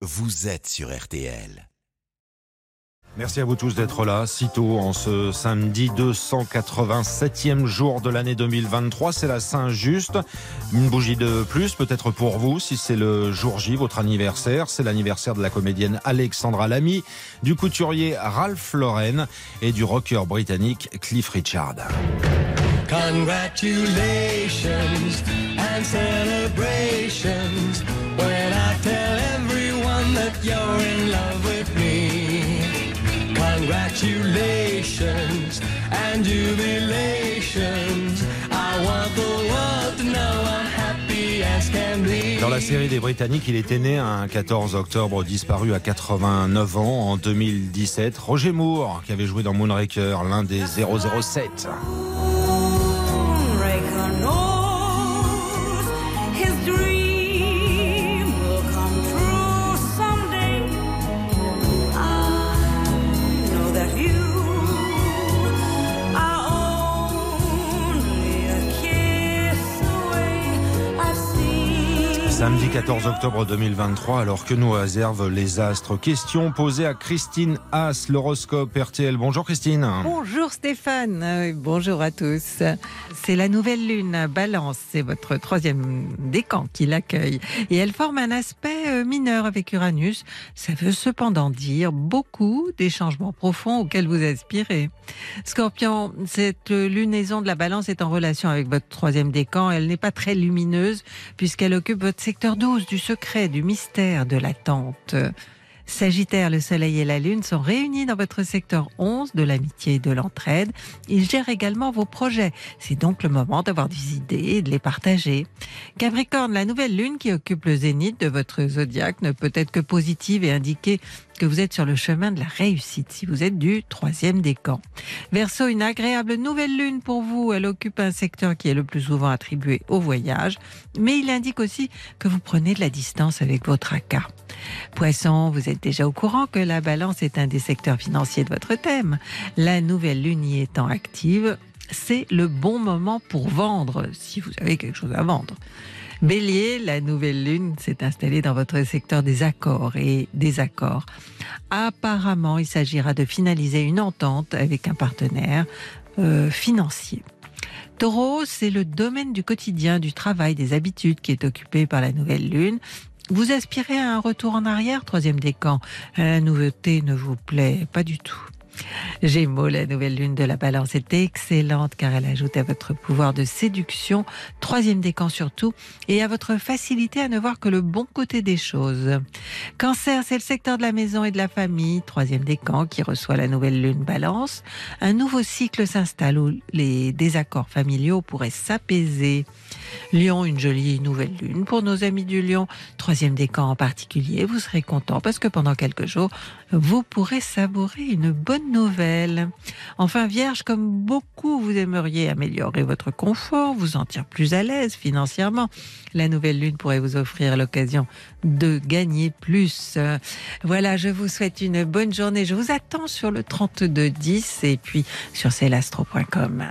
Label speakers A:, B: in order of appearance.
A: vous êtes sur RTL.
B: Merci à vous tous d'être là, si tôt en ce samedi 287e jour de l'année 2023. C'est la Saint-Just. Une bougie de plus, peut-être pour vous, si c'est le jour J, votre anniversaire. C'est l'anniversaire de la comédienne Alexandra Lamy, du couturier Ralph Lauren et du rocker britannique Cliff Richard.
C: Congratulations and celebrations Congratulations and jubilations. I want the world to know I'm happy as can be.
B: Dans la série des Britanniques, il était né un 14 octobre, disparu à 89 ans en 2017. Roger Moore, qui avait joué dans Moonraker, l'un des 007. Samedi 14 octobre 2023, alors que nous réservent les astres. Question posée à Christine Haas, l'horoscope RTL. Bonjour Christine.
D: Bonjour Stéphane, Euh, bonjour à tous. C'est la nouvelle lune Balance, c'est votre troisième décan qui l'accueille. Et elle forme un aspect euh, mineur avec Uranus. Ça veut cependant dire beaucoup des changements profonds auxquels vous aspirez. Scorpion, cette lunaison de la Balance est en relation avec votre troisième décan. Elle n'est pas très lumineuse puisqu'elle occupe votre secteur 12 du secret, du mystère, de l'attente. Sagittaire, le Soleil et la Lune sont réunis dans votre secteur 11 de l'amitié et de l'entraide. Ils gèrent également vos projets. C'est donc le moment d'avoir des idées et de les partager. Capricorne, la nouvelle Lune qui occupe le zénith de votre zodiaque ne peut être que positive et indiquer que vous êtes sur le chemin de la réussite si vous êtes du troisième décan. Verseau, une agréable nouvelle Lune pour vous. Elle occupe un secteur qui est le plus souvent attribué au voyage, mais il indique aussi que vous prenez de la distance avec votre tracas. Poisson, vous êtes déjà au courant que la balance est un des secteurs financiers de votre thème. La nouvelle lune y étant active, c'est le bon moment pour vendre, si vous avez quelque chose à vendre. Bélier, la nouvelle lune s'est installée dans votre secteur des accords et des accords. Apparemment, il s'agira de finaliser une entente avec un partenaire euh, financier. Taureau, c'est le domaine du quotidien, du travail, des habitudes qui est occupé par la nouvelle lune. Vous aspirez à un retour en arrière, troisième décan. La nouveauté ne vous plaît pas du tout. Gémeaux, la nouvelle lune de la balance est excellente car elle ajoute à votre pouvoir de séduction, troisième décan surtout, et à votre facilité à ne voir que le bon côté des choses. Cancer, c'est le secteur de la maison et de la famille, troisième décan qui reçoit la nouvelle lune balance. Un nouveau cycle s'installe où les désaccords familiaux pourraient s'apaiser. Lion, une jolie nouvelle lune pour nos amis du Lion. Troisième décan en particulier, vous serez content parce que pendant quelques jours, vous pourrez savourer une bonne nouvelle. Enfin, Vierge, comme beaucoup, vous aimeriez améliorer votre confort, vous sentir plus à l'aise financièrement. La nouvelle lune pourrait vous offrir l'occasion de gagner plus. Voilà, je vous souhaite une bonne journée. Je vous attends sur le 3210 et puis sur celastro.com.